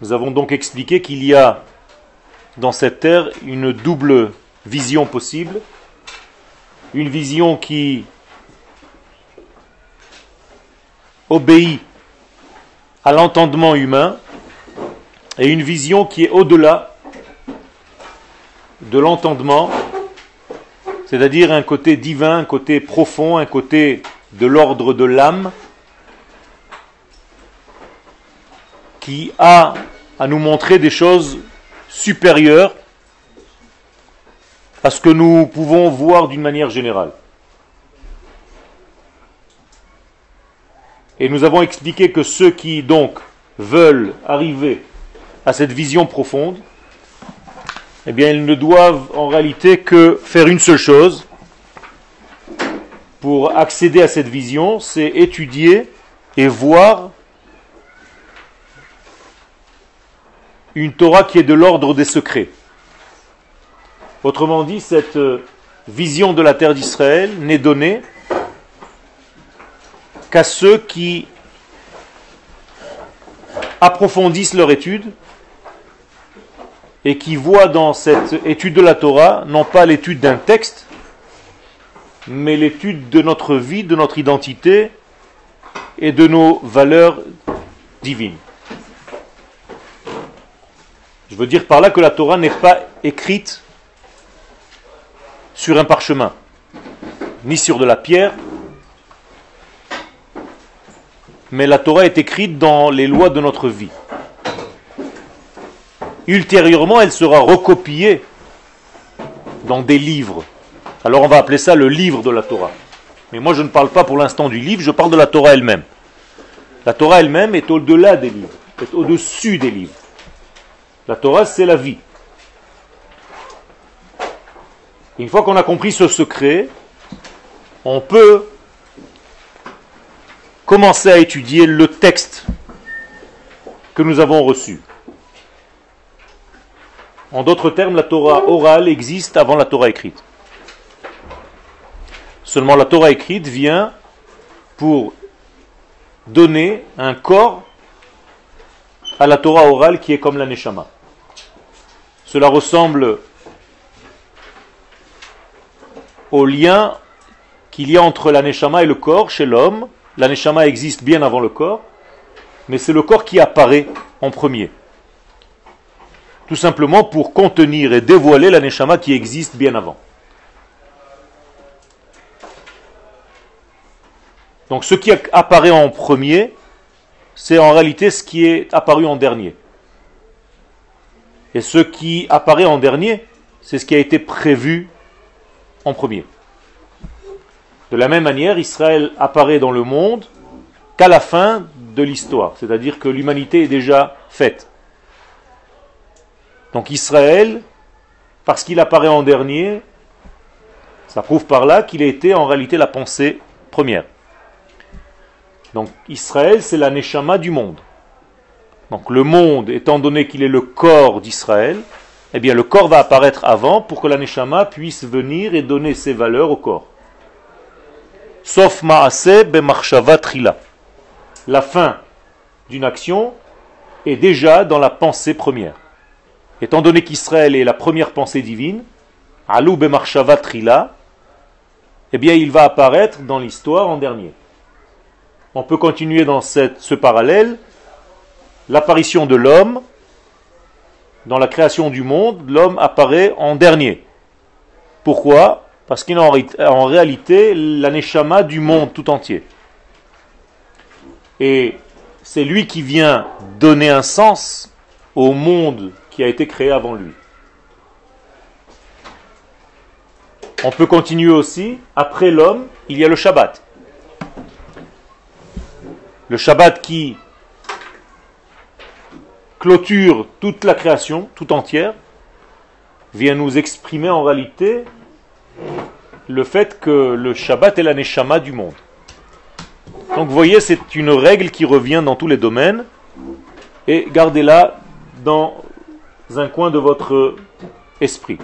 Nous avons donc expliqué qu'il y a dans cette terre une double vision possible. Une vision qui obéit à l'entendement humain et une vision qui est au-delà de l'entendement, c'est-à-dire un côté divin, un côté profond, un côté de l'ordre de l'âme, qui a à nous montrer des choses supérieures à ce que nous pouvons voir d'une manière générale. Et nous avons expliqué que ceux qui donc veulent arriver à cette vision profonde, eh bien ils ne doivent en réalité que faire une seule chose pour accéder à cette vision, c'est étudier et voir une Torah qui est de l'ordre des secrets. Autrement dit, cette euh, vision de la terre d'Israël n'est donnée qu'à ceux qui approfondissent leur étude et qui voient dans cette étude de la Torah non pas l'étude d'un texte, mais l'étude de notre vie, de notre identité et de nos valeurs divines. Je veux dire par là que la Torah n'est pas écrite sur un parchemin, ni sur de la pierre, mais la Torah est écrite dans les lois de notre vie. Ultérieurement, elle sera recopiée dans des livres. Alors on va appeler ça le livre de la Torah. Mais moi je ne parle pas pour l'instant du livre, je parle de la Torah elle-même. La Torah elle-même est au-delà des livres, est au-dessus des livres. La Torah, c'est la vie. une fois qu'on a compris ce secret, on peut commencer à étudier le texte que nous avons reçu. En d'autres termes, la Torah orale existe avant la Torah écrite. Seulement la Torah écrite vient pour donner un corps à la Torah orale qui est comme la Neshama. Cela ressemble au lien qu'il y a entre la Neshama et le corps chez l'homme. La Neshama existe bien avant le corps, mais c'est le corps qui apparaît en premier. Tout simplement pour contenir et dévoiler la Neshama qui existe bien avant. Donc ce qui apparaît en premier, c'est en réalité ce qui est apparu en dernier. Et ce qui apparaît en dernier, c'est ce qui a été prévu en premier. De la même manière, Israël apparaît dans le monde qu'à la fin de l'histoire, c'est-à-dire que l'humanité est déjà faite. Donc Israël, parce qu'il apparaît en dernier, ça prouve par là qu'il a été en réalité la pensée première. Donc Israël, c'est la neshama du monde. Donc le monde, étant donné qu'il est le corps d'Israël, eh bien le corps va apparaître avant pour que la Neshama puisse venir et donner ses valeurs au corps. Sauf Maase Bemarshava Trila. La fin d'une action est déjà dans la pensée première. Étant donné qu'Israël est la première pensée divine, Alou Bemarshava Trila, eh bien il va apparaître dans l'histoire en dernier. On peut continuer dans ce parallèle l'apparition de l'homme, dans la création du monde, l'homme apparaît en dernier. Pourquoi? Parce qu'il est en réalité l'aneshama du monde tout entier. Et c'est lui qui vient donner un sens au monde qui a été créé avant lui. On peut continuer aussi, après l'homme, il y a le Shabbat. Le Shabbat qui clôture toute la création, tout entière, vient nous exprimer en réalité le fait que le Shabbat est la Neshama du monde. Donc vous voyez, c'est une règle qui revient dans tous les domaines, et gardez-la dans un coin de votre esprit.